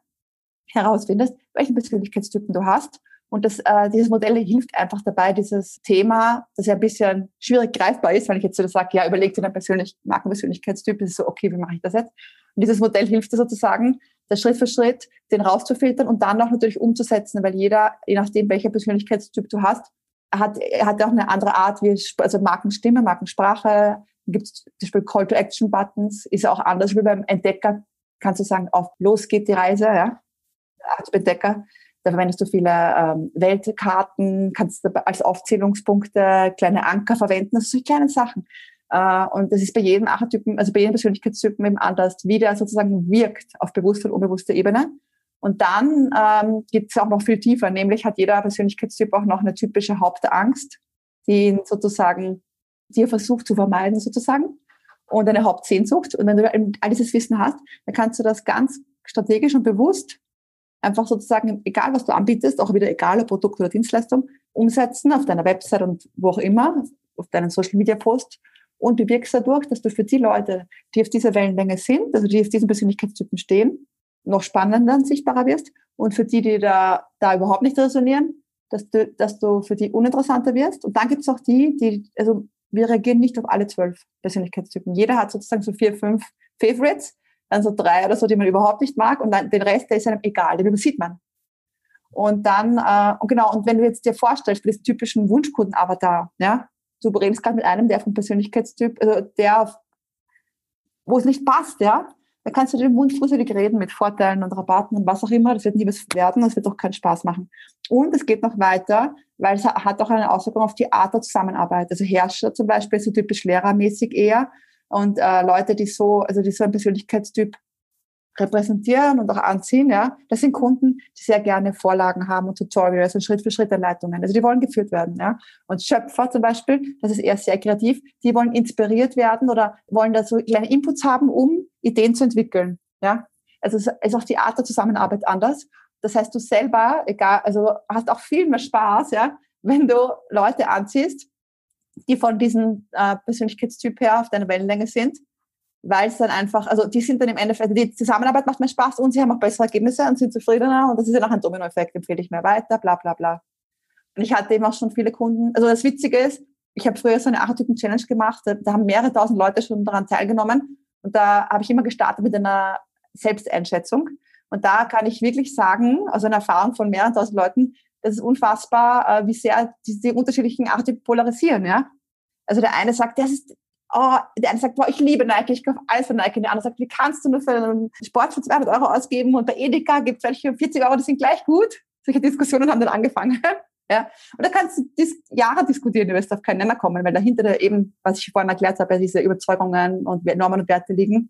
herausfindest, welchen Persönlichkeitstypen du hast und das, äh, dieses Modell hilft einfach dabei, dieses Thema, das ja ein bisschen schwierig greifbar ist, wenn ich jetzt so sage, ja, überleg dir deinen persönlich, Markenpersönlichkeitstyp, ist so, okay, wie mache ich das jetzt? Und dieses Modell hilft dir sozusagen, das Schritt für Schritt, den rauszufiltern und dann auch natürlich umzusetzen, weil jeder, je nachdem, welcher Persönlichkeitstyp du hast, hat, hat auch eine andere Art, wie, also Markenstimme, Markensprache, gibt zum Beispiel Call-to-Action-Buttons, ist auch anders wie beim Entdecker, kannst du sagen, auf los geht die Reise, ja, als Entdecker da verwendest du viele ähm, Weltkarten, kannst du als Aufzählungspunkte kleine Anker verwenden. Das sind so kleine Sachen. Äh, und das ist bei jedem Archetypen, also bei jedem Persönlichkeitstypen eben anders, wie der sozusagen wirkt auf bewusster und unbewusster Ebene. Und dann ähm, gibt es auch noch viel tiefer, nämlich hat jeder Persönlichkeitstyp auch noch eine typische Hauptangst, die ihn sozusagen, die er versucht zu vermeiden sozusagen und eine Hauptsehnsucht. Und wenn du all dieses Wissen hast, dann kannst du das ganz strategisch und bewusst einfach sozusagen, egal was du anbietest, auch wieder egal ob Produkt oder Dienstleistung, umsetzen auf deiner Website und wo auch immer, auf deinen Social Media Post und du wirkst dadurch, dass du für die Leute, die auf dieser Wellenlänge sind, also die auf diesen Persönlichkeitstypen stehen, noch spannender und sichtbarer wirst und für die, die da, da überhaupt nicht resonieren, dass du, dass du für die uninteressanter wirst. Und dann gibt es auch die, die, also wir reagieren nicht auf alle zwölf Persönlichkeitstypen. Jeder hat sozusagen so vier, fünf Favorites dann so drei oder so, die man überhaupt nicht mag und dann den Rest, der ist einem egal, den übersieht man. Und dann, äh, und genau, und wenn du jetzt dir vorstellst, für diesen typischen Wunschkunden-Avatar, ja, du redest gerade mit einem, der vom Persönlichkeitstyp, also der, wo es nicht passt, ja, dann kannst du den Wunsch fusselig reden mit Vorteilen und Rabatten und was auch immer. Das wird nie was werden, das wird auch keinen Spaß machen. Und es geht noch weiter, weil es hat auch eine Auswirkung auf die Art der Zusammenarbeit. Also Herrscher zum Beispiel, so typisch lehrermäßig eher, und äh, Leute, die so, also die so einen Persönlichkeitstyp repräsentieren und auch anziehen, ja, das sind Kunden, die sehr gerne Vorlagen haben und Tutorials und Schritt-für-Schritt-Anleitungen. Also die wollen geführt werden, ja. Und Schöpfer zum Beispiel, das ist eher sehr kreativ, die wollen inspiriert werden oder wollen da so kleine Inputs haben, um Ideen zu entwickeln, ja. Also es ist auch die Art der Zusammenarbeit anders. Das heißt, du selber, egal, also hast auch viel mehr Spaß, ja, wenn du Leute anziehst, die von diesem äh, Persönlichkeitstyp her auf deiner Wellenlänge sind, weil es dann einfach, also die sind dann im Endeffekt, die Zusammenarbeit macht mir Spaß und sie haben auch bessere Ergebnisse und sind zufriedener und das ist ja noch ein Dominoeffekt, empfehle ich mehr weiter, bla bla bla. Und ich hatte eben auch schon viele Kunden, also das Witzige ist, ich habe früher so eine Archetypen-Challenge gemacht, da, haben mehrere tausend Leute schon daran teilgenommen und da habe ich immer gestartet mit einer Selbsteinschätzung und da kann ich wirklich sagen, also eine Erfahrung von mehreren tausend Leuten, das ist unfassbar, äh, wie sehr die, die unterschiedlichen Archetypen polarisieren, ja. Also der eine sagt, das ist oh, der eine sagt, boah, ich liebe Nike, ich kaufe alles von Nike. Und der andere sagt, wie kannst du nur für einen Sport für 200 Euro ausgeben und bei Edeka gibt es welche 40 Euro, die sind gleich gut. Solche Diskussionen haben dann angefangen. *laughs* ja. Und da kannst du dis Jahre diskutieren, du wirst auf keinen Nenner kommen, weil dahinter da eben, was ich vorhin erklärt habe, diese Überzeugungen und Normen und Werte liegen.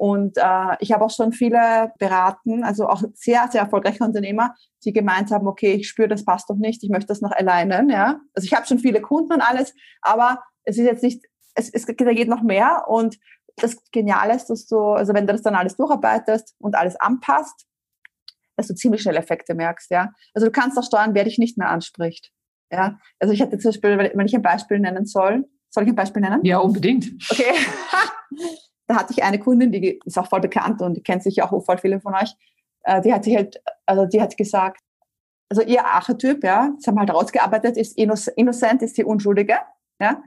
Und äh, ich habe auch schon viele beraten, also auch sehr, sehr erfolgreiche Unternehmer, die gemeint haben, okay, ich spüre, das passt doch nicht, ich möchte das noch alleine. Ja? Also ich habe schon viele Kunden und alles, aber es ist jetzt nicht es, es, da geht noch mehr und das Geniale ist, dass du, also wenn du das dann alles durcharbeitest und alles anpasst, dass du ziemlich schnell Effekte merkst, ja. Also du kannst auch steuern, wer dich nicht mehr anspricht, ja. Also ich hatte zum Beispiel, wenn ich ein Beispiel nennen soll, soll ich ein Beispiel nennen? Ja, unbedingt. Okay. *laughs* *laughs* da hatte ich eine Kundin, die ist auch voll bekannt und die kennt sich auch voll viele von euch. Äh, die hat sich halt, also die hat gesagt, also ihr Archetyp, ja, das haben wir halt rausgearbeitet, ist innocent, ist die Unschuldige, ja.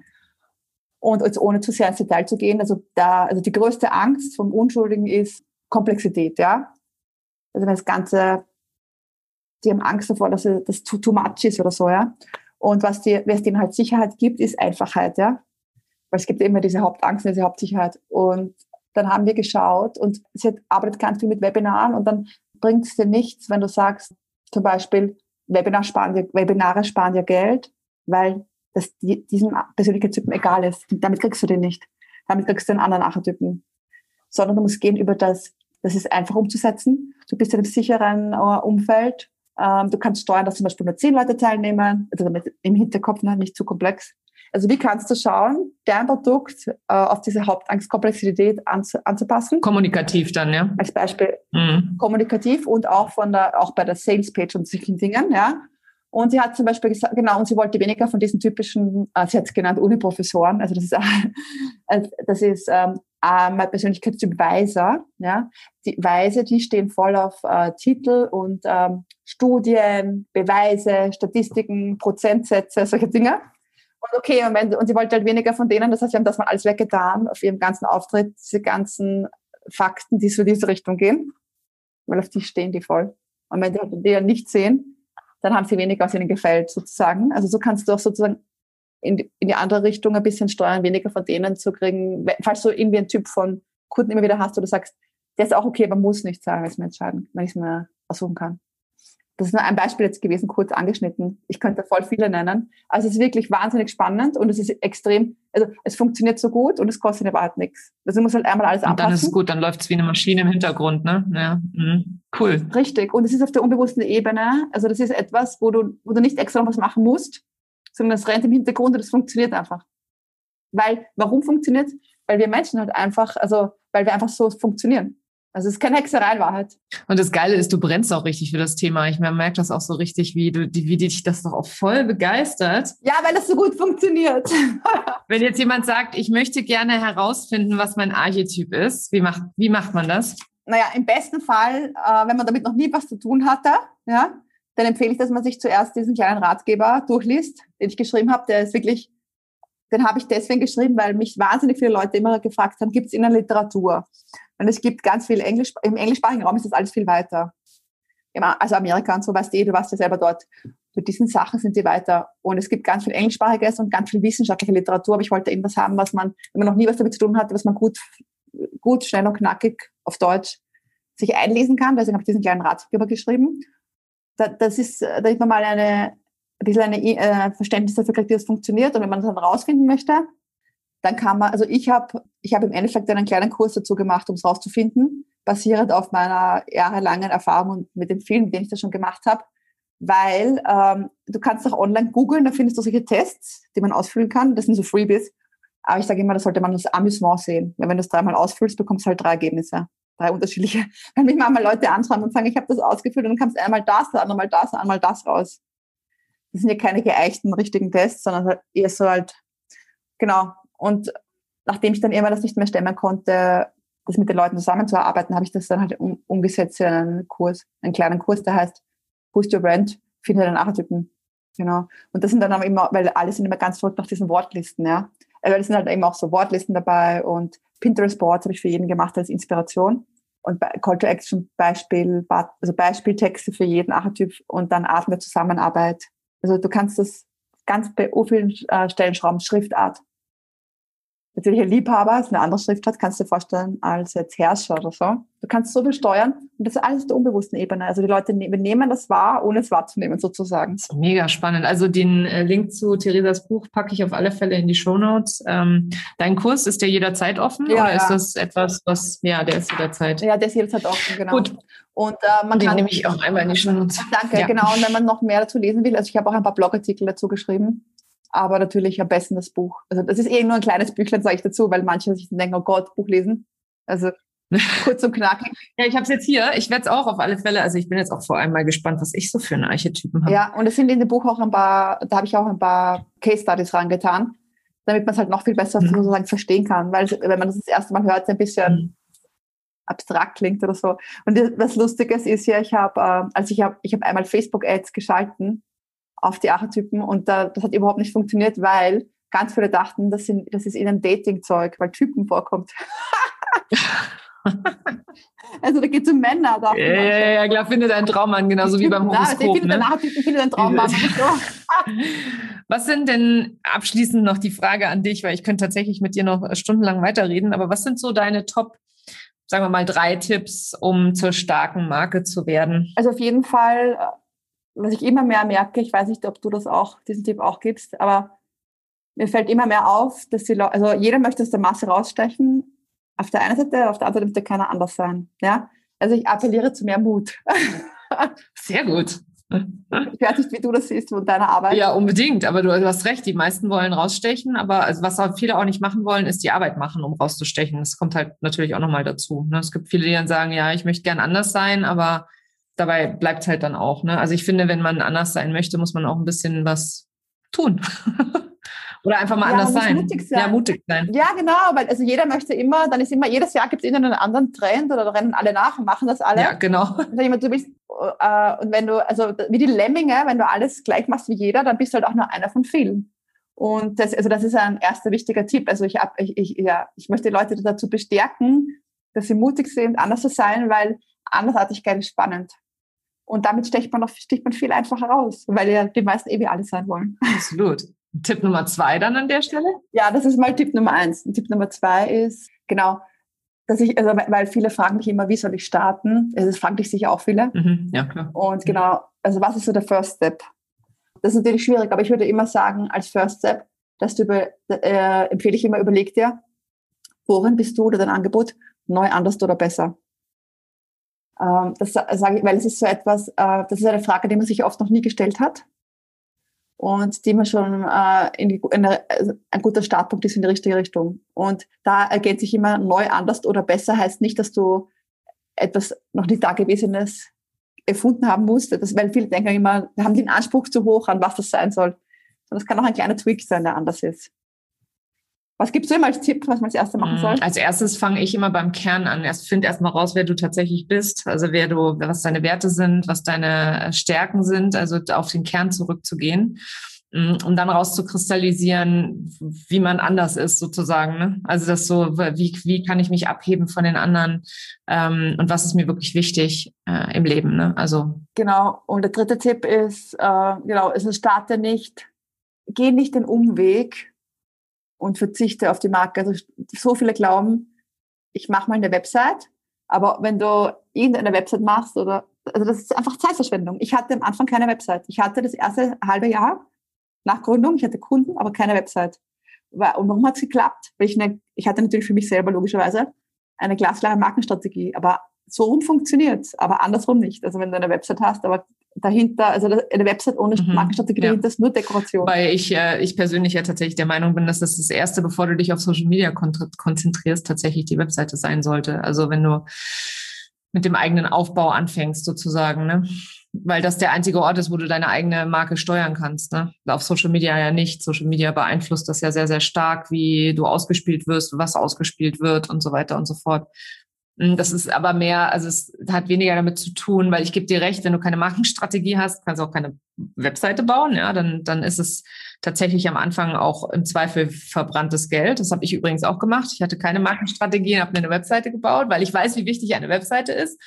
Und jetzt ohne zu sehr ins Detail zu gehen, also da, also die größte Angst vom Unschuldigen ist Komplexität, ja. Also wenn das Ganze, die haben Angst davor, dass das zu too much ist oder so, ja. Und was die, was denen halt Sicherheit gibt, ist Einfachheit, ja. Weil es gibt immer diese Hauptangst, diese Hauptsicherheit. Und dann haben wir geschaut und sie arbeitet ganz viel mit Webinaren und dann bringt es dir nichts, wenn du sagst, zum Beispiel, Webinar sparen dir, Webinare sparen dir Geld, weil die, diesem Persönlichkeitstypen egal ist. Damit kriegst du den nicht. Damit kriegst du einen anderen Archetypen. Sondern du musst gehen über das, das ist einfach umzusetzen. Du bist in einem sicheren uh, Umfeld. Ähm, du kannst steuern, dass zum Beispiel nur zehn Leute teilnehmen, also damit im Hinterkopf ne, nicht zu komplex. Also wie kannst du schauen, dein Produkt äh, auf diese Hauptangstkomplexität anzu anzupassen? Kommunikativ dann, ja. Als Beispiel mhm. kommunikativ und auch von der, auch bei der Sales Page und solchen Dingen, ja. Und sie hat zum Beispiel gesagt, genau, und sie wollte weniger von diesen typischen, äh, sie hat es genannt, Uniprofessoren, also das ist, *laughs* äh, das ist ähm, äh, mein Persönlichkeitstyp Weiser, ja. Die Weise, die stehen voll auf äh, Titel und ähm, Studien, Beweise, Statistiken, Prozentsätze, solche Dinge. Okay, und, wenn, und sie wollte halt weniger von denen, das heißt, sie haben das mal alles weggetan auf ihrem ganzen Auftritt, diese ganzen Fakten, die so in diese Richtung gehen, weil auf die stehen die voll. Und wenn die, halt die ja nicht sehen, dann haben sie weniger, was ihnen gefällt, sozusagen. Also so kannst du auch sozusagen in die, in die andere Richtung ein bisschen steuern, weniger von denen zu kriegen. Falls du irgendwie einen Typ von Kunden immer wieder hast, wo du sagst, der ist auch okay, aber muss nicht sein, wenn ich es mir entscheiden, wenn ich es mir aussuchen kann. Das ist nur ein Beispiel jetzt gewesen, kurz angeschnitten. Ich könnte voll viele nennen. Also es ist wirklich wahnsinnig spannend und es ist extrem, also es funktioniert so gut und es kostet überhaupt nichts. Also du musst halt einmal alles anpassen. Und dann ist es gut, dann läuft es wie eine Maschine im Hintergrund, ne? Ja. Mhm. Cool. Richtig. Und es ist auf der unbewussten Ebene. Also das ist etwas, wo du, wo du nicht extra noch was machen musst, sondern es rennt im Hintergrund und es funktioniert einfach. Weil, warum funktioniert? Weil wir Menschen halt einfach, also weil wir einfach so funktionieren. Also es ist keine Hexerei in Wahrheit. Und das Geile ist, du brennst auch richtig für das Thema. Ich merke das auch so richtig, wie du, wie dich das doch auch voll begeistert. Ja, weil das so gut funktioniert. *laughs* Wenn jetzt jemand sagt, ich möchte gerne herausfinden, was mein Archetyp ist, wie macht, wie macht man das? Naja, im besten Fall, äh, wenn man damit noch nie was zu tun hatte, ja, dann empfehle ich, dass man sich zuerst diesen kleinen Ratgeber durchliest, den ich geschrieben habe. Der ist wirklich, den habe ich deswegen geschrieben, weil mich wahnsinnig viele Leute immer gefragt haben, gibt es in der Literatur? Und es gibt ganz viel Englisch, im englischsprachigen Raum ist das alles viel weiter. Also Amerika und so, weißt du, du warst ja selber dort. Mit diesen Sachen sind die weiter. Und es gibt ganz viel englischsprachiges und ganz viel wissenschaftliche Literatur. Aber ich wollte irgendwas haben, was man, wenn man noch nie was damit zu tun hatte, was man gut, gut, schnell und knackig auf Deutsch sich einlesen kann. Deswegen habe ich diesen kleinen Ratgeber geschrieben. Das ist, da ist man mal eine, ein bisschen eine äh, Verständnis dafür wie das funktioniert. Und wenn man das dann rausfinden möchte, dann kann man, also ich habe ich hab im Endeffekt einen kleinen Kurs dazu gemacht, um es rauszufinden, basierend auf meiner jahrelangen Erfahrung mit den Filmen, den ich da schon gemacht habe. Weil ähm, du kannst auch online googeln, da findest du solche Tests, die man ausfüllen kann. Das sind so Freebies. Aber ich sage immer, das sollte man als Amüsement sehen. Weil wenn du es dreimal ausfüllst, bekommst du halt drei Ergebnisse. Drei unterschiedliche. *laughs* Wenn mich manchmal Leute anschauen und sagen, ich habe das ausgefüllt und dann kamst einmal das, einmal das, einmal das raus. Das sind ja keine geeichten richtigen Tests, sondern halt eher so halt, genau, und nachdem ich dann irgendwann das nicht mehr stemmen konnte, das mit den Leuten zusammenzuarbeiten, habe ich das dann halt um, umgesetzt in einen Kurs, einen kleinen Kurs, der heißt Boost Your Brand, finde deinen Archetypen. Genau. Und das sind dann aber immer, weil alle sind immer ganz verrückt nach diesen Wortlisten, ja. Weil es sind halt eben auch so Wortlisten dabei und Pinterest Boards habe ich für jeden gemacht als Inspiration. Und Call to Action Beispiel, also Beispieltexte für jeden Archetyp und dann Arten der Zusammenarbeit. Also du kannst das ganz bei vielen äh, Stellen schrauben, Schriftart natürlich ein Liebhaber, ist eine andere Schriftart, kannst du dir vorstellen, als jetzt Herrscher oder so. Du kannst so viel steuern und das ist alles auf der unbewussten Ebene. Also die Leute ne-, nehmen das wahr, ohne es wahrzunehmen sozusagen. Mega spannend. Also den äh, Link zu Theresas Buch packe ich auf alle Fälle in die Show Notes. Ähm, dein Kurs, ist der jederzeit offen ja, oder ja. ist das etwas, was, ja, der ist jederzeit? Ja, der ist jederzeit offen, genau. Gut. Und äh, man den kann... nehme ich auch einmal in die Show Notes. Danke, ja. genau. Und wenn man noch mehr dazu lesen will, also ich habe auch ein paar Blogartikel dazu geschrieben, aber natürlich am besten das Buch. Also das ist eh nur ein kleines Büchlein, sage ich dazu, weil manche sich denken, oh Gott, Buch lesen. Also *laughs* kurz und knackig. ja, ich habe es jetzt hier. Ich werde es auch auf alle Fälle, also ich bin jetzt auch vor allem mal gespannt, was ich so für einen Archetypen habe. Ja, und es sind in dem Buch auch ein paar, da habe ich auch ein paar Case Studies reingetan, damit man es halt noch viel besser mhm. sozusagen verstehen kann, weil wenn man das das erste Mal hört, es ein bisschen mhm. abstrakt klingt oder so. Und was Lustiges ist ja, ich habe, äh, also ich habe ich hab einmal Facebook-Ads geschalten auf die Archetypen und da, das hat überhaupt nicht funktioniert, weil ganz viele dachten, das, sind, das ist ihnen Dating-Zeug, weil Typen vorkommt. *laughs* also da geht es um Männer. Da ja, ja, ja, klar, findet ein Traummann, genauso wie beim Horoskop. Na, findet ne? Archetypen, findet ein Traummann. *laughs* was sind denn abschließend noch die Frage an dich, weil ich könnte tatsächlich mit dir noch stundenlang weiterreden, aber was sind so deine Top- sagen wir mal, drei Tipps, um zur starken Marke zu werden? Also auf jeden Fall was ich immer mehr merke, ich weiß nicht, ob du das auch, diesen Tipp auch gibst, aber mir fällt immer mehr auf, dass die Leute, also jeder möchte aus der Masse rausstechen. Auf der einen Seite, auf der anderen Seite möchte keiner anders sein. Ja? Also ich appelliere zu mehr Mut. *laughs* Sehr gut. Ich weiß nicht, wie du das siehst mit deiner Arbeit. Ja, unbedingt. Aber du, du, hast recht. Die meisten wollen rausstechen. Aber also was viele auch nicht machen wollen, ist die Arbeit machen, um rauszustechen. Das kommt halt natürlich auch nochmal dazu. Ne? Es gibt viele, die dann sagen, ja, ich möchte gern anders sein, aber dabei bleibt es halt dann auch. Ne? Also ich finde, wenn man anders sein möchte, muss man auch ein bisschen was tun. *laughs* Oder einfach mal ja, anders sein. Mutig sein. Ja, mutig sein. Ja, genau, weil also jeder möchte immer, dann ist immer, jedes Jahr gibt es einen anderen Trend oder da rennen alle nach und machen das alle. Ja, genau. *laughs* Und, du bist, äh, und wenn du, also wie die Lemminge, wenn du alles gleich machst wie jeder, dann bist du halt auch nur einer von vielen. Und das, also das ist ein erster wichtiger Tipp. Also ich, hab, ich, ich, ja, ich möchte die Leute dazu bestärken, dass sie mutig sind, anders zu sein, weil Andersartigkeit ist spannend. Und damit sticht man, noch, sticht man viel einfacher raus, weil ja die meisten eh wie alle sein wollen. *laughs* Absolut. Tipp Nummer zwei dann an der Stelle? Ja, das ist mal Tipp Nummer eins. Und Tipp Nummer zwei ist, genau, dass ich, also weil viele fragen mich immer, wie soll ich starten? Also das fragen dich sicher auch viele. Mhm, ja, klar. Und genau, also was ist so der First Step? Das ist natürlich schwierig, aber ich würde immer sagen, als First Step, dass du über, äh, empfehle ich immer, überleg dir, worin bist du oder dein Angebot neu, anders oder besser? Ähm, das sage ich, weil es ist so etwas, äh, das ist eine Frage, die man sich oft noch nie gestellt hat und die man schon äh, in, die, in eine, also ein guter Startpunkt ist in die richtige Richtung. Und da ergeht sich immer neu, anders oder besser heißt nicht, dass du etwas noch nicht Dagewesenes erfunden haben musst, das, weil viele denken immer, wir haben den Anspruch zu hoch an, was das sein soll. Und das kann auch ein kleiner Tweak sein, der anders ist. Was gibst du immer als Tipp, was man als erstes machen mm, soll? Als erstes fange ich immer beim Kern an. Erst find erst mal raus, wer du tatsächlich bist, also wer du, was deine Werte sind, was deine Stärken sind, also auf den Kern zurückzugehen mm, um dann rauszukristallisieren, wie man anders ist sozusagen. Ne? Also das so, wie, wie kann ich mich abheben von den anderen ähm, und was ist mir wirklich wichtig äh, im Leben. Ne? Also genau. Und der dritte Tipp ist äh, genau, also starte nicht, geh nicht den Umweg und verzichte auf die Marke. Also so viele glauben, ich mache mal eine Website, aber wenn du irgendeine Website machst oder also das ist einfach Zeitverschwendung. Ich hatte am Anfang keine Website. Ich hatte das erste halbe Jahr nach Gründung, ich hatte Kunden, aber keine Website. Und warum hat es geklappt? Weil ich, eine, ich hatte natürlich für mich selber logischerweise eine glasklare Markenstrategie, aber so rum funktioniert aber andersrum nicht. Also wenn du eine Website hast, aber dahinter, also eine Website ohne mhm, Markenstrategie ja. dahinter ist nur Dekoration. Weil ich, äh, ich persönlich ja tatsächlich der Meinung bin, dass das das Erste, bevor du dich auf Social Media kon konzentrierst, tatsächlich die Webseite sein sollte. Also wenn du mit dem eigenen Aufbau anfängst sozusagen, ne? Weil das der einzige Ort ist, wo du deine eigene Marke steuern kannst. Ne? Auf Social Media ja nicht. Social Media beeinflusst das ja sehr, sehr stark, wie du ausgespielt wirst, was ausgespielt wird und so weiter und so fort. Hm, das ist aber mehr, also es hat weniger damit zu tun, weil ich gebe dir recht, wenn du keine Markenstrategie hast, kannst du auch keine Webseite bauen, ja, dann, dann ist es tatsächlich am Anfang auch im Zweifel verbranntes Geld. Das habe ich übrigens auch gemacht. Ich hatte keine Markenstrategie, habe mir eine Webseite gebaut, weil ich weiß, wie wichtig eine Webseite ist.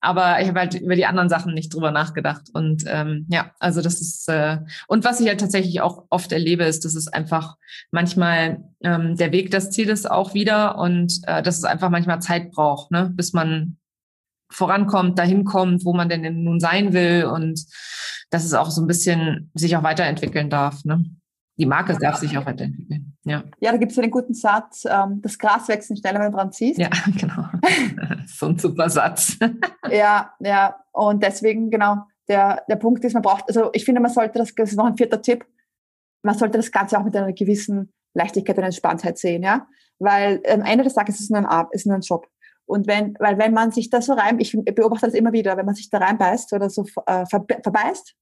Aber ich habe halt über die anderen Sachen nicht drüber nachgedacht. Und ähm, ja, also das ist äh, und was ich halt tatsächlich auch oft erlebe, ist, dass es einfach manchmal ähm, der Weg das Ziel ist auch wieder und äh, dass es einfach manchmal Zeit braucht, ne, bis man vorankommt, dahin kommt, wo man denn nun sein will und dass es auch so ein bisschen sich auch weiterentwickeln darf. Ne? Die Marke darf sich auch weiterentwickeln. Ja, ja da gibt es ja den guten Satz, ähm, das Gras wächst nicht schneller, wenn du dran ziehst. Ja, *laughs* genau. *laughs* so ein super Satz. *laughs* ja, ja. Und deswegen, genau, der, der Punkt ist, man braucht, also ich finde, man sollte das, das ist noch ein vierter Tipp, man sollte das Ganze auch mit einer gewissen Leichtigkeit und Entspanntheit sehen, ja. Weil am Ende des Tages ist es nur ein, ist nur ein Job. Und wenn, weil wenn man sich da so rein, ich beobachte das immer wieder, wenn man sich da reinbeißt oder so äh, verbeißt,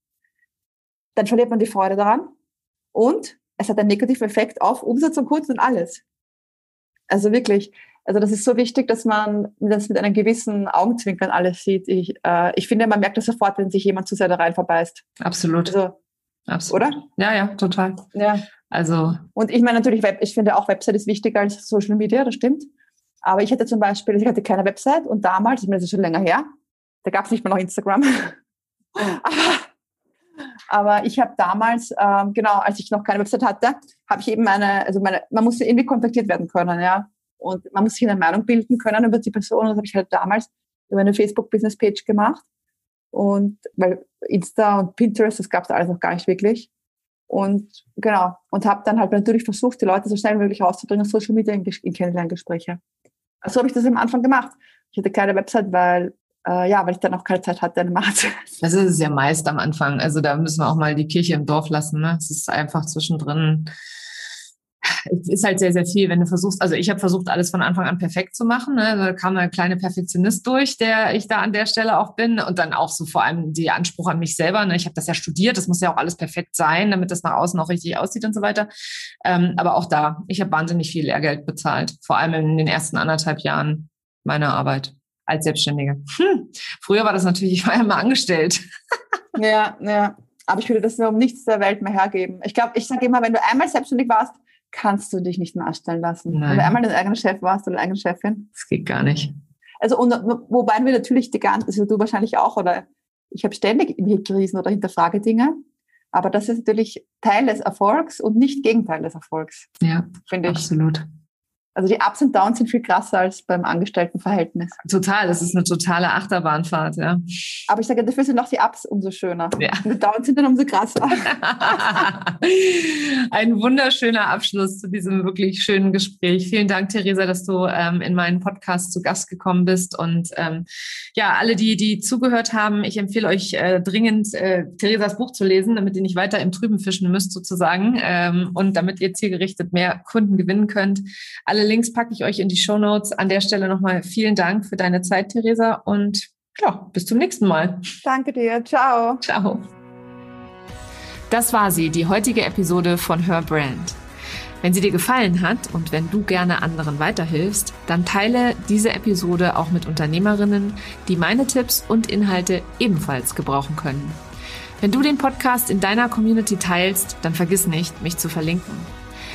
dann verliert man die Freude daran. Und es hat einen negativen Effekt auf Umsatz und Kunden und alles. Also wirklich, also das ist so wichtig, dass man das mit einem gewissen Augenzwinkern alles sieht. Ich, äh, ich finde, man merkt das sofort, wenn sich jemand zu sehr da rein verbeißt. Absolut. Also, Absolut. Oder? Ja, ja, total. Ja. Also. Und ich meine natürlich, Web, ich finde auch Website ist wichtiger als Social Media, das stimmt. Aber ich hatte zum Beispiel, ich hatte keine Website und damals, ich meine, das ist schon länger her, da gab es nicht mehr noch Instagram. *laughs* aber, aber ich habe damals, ähm, genau, als ich noch keine Website hatte, habe ich eben meine, also meine, man musste irgendwie kontaktiert werden können, ja. Und man muss sich eine Meinung bilden können über die Person. Das habe ich halt damals über eine Facebook-Business-Page gemacht. Und weil Insta und Pinterest, das gab es alles noch gar nicht wirklich. Und genau, und habe dann halt natürlich versucht, die Leute so schnell wie möglich rauszubringen, Social Media in, in Kennenlerngespräche. So habe ich das am Anfang gemacht. Ich hatte keine Website, weil äh, ja, weil ich dann auch keine Zeit hatte, eine Mache Das ist es ja meist am Anfang. Also da müssen wir auch mal die Kirche im Dorf lassen. Ne? Es ist einfach zwischendrin es ist halt sehr, sehr viel, wenn du versuchst, also ich habe versucht, alles von Anfang an perfekt zu machen. Ne? Da kam ein kleiner Perfektionist durch, der ich da an der Stelle auch bin. Und dann auch so vor allem die Anspruch an mich selber. Ne? Ich habe das ja studiert, das muss ja auch alles perfekt sein, damit das nach außen auch richtig aussieht und so weiter. Ähm, aber auch da, ich habe wahnsinnig viel Lehrgeld bezahlt, vor allem in den ersten anderthalb Jahren meiner Arbeit als Selbstständige. Hm. Früher war das natürlich, ich war ja immer angestellt. *laughs* ja, ja. Aber ich würde das nur um nichts der Welt mehr hergeben. Ich glaube, ich sage immer, wenn du einmal selbstständig warst, kannst du dich nicht mehr anstellen lassen. Nein. Wenn du einmal dein eigener Chef warst oder eigene Chefin. Das geht gar nicht. Also, und, wobei wir natürlich die ganze, also du wahrscheinlich auch, oder ich habe ständig Krisen oder hinterfrage Dinge. Aber das ist natürlich Teil des Erfolgs und nicht Gegenteil des Erfolgs. Ja, finde ich. Absolut. Also die Ups und Downs sind viel krasser als beim Angestelltenverhältnis. Total, das ist eine totale Achterbahnfahrt, ja. Aber ich sage, dafür sind auch die Ups umso schöner. Ja. Und die Downs sind dann umso krasser. *laughs* Ein wunderschöner Abschluss zu diesem wirklich schönen Gespräch. Vielen Dank, Theresa, dass du ähm, in meinen Podcast zu Gast gekommen bist. Und ähm, ja, alle, die, die zugehört haben, ich empfehle euch äh, dringend, äh, Theresas Buch zu lesen, damit ihr nicht weiter im Trüben fischen müsst, sozusagen. Ähm, und damit ihr zielgerichtet mehr Kunden gewinnen könnt. Alle alle Links packe ich euch in die Show Notes. An der Stelle nochmal vielen Dank für deine Zeit, Theresa. Und ja, bis zum nächsten Mal. Danke dir. Ciao. Ciao. Das war sie, die heutige Episode von Her Brand. Wenn sie dir gefallen hat und wenn du gerne anderen weiterhilfst, dann teile diese Episode auch mit Unternehmerinnen, die meine Tipps und Inhalte ebenfalls gebrauchen können. Wenn du den Podcast in deiner Community teilst, dann vergiss nicht, mich zu verlinken.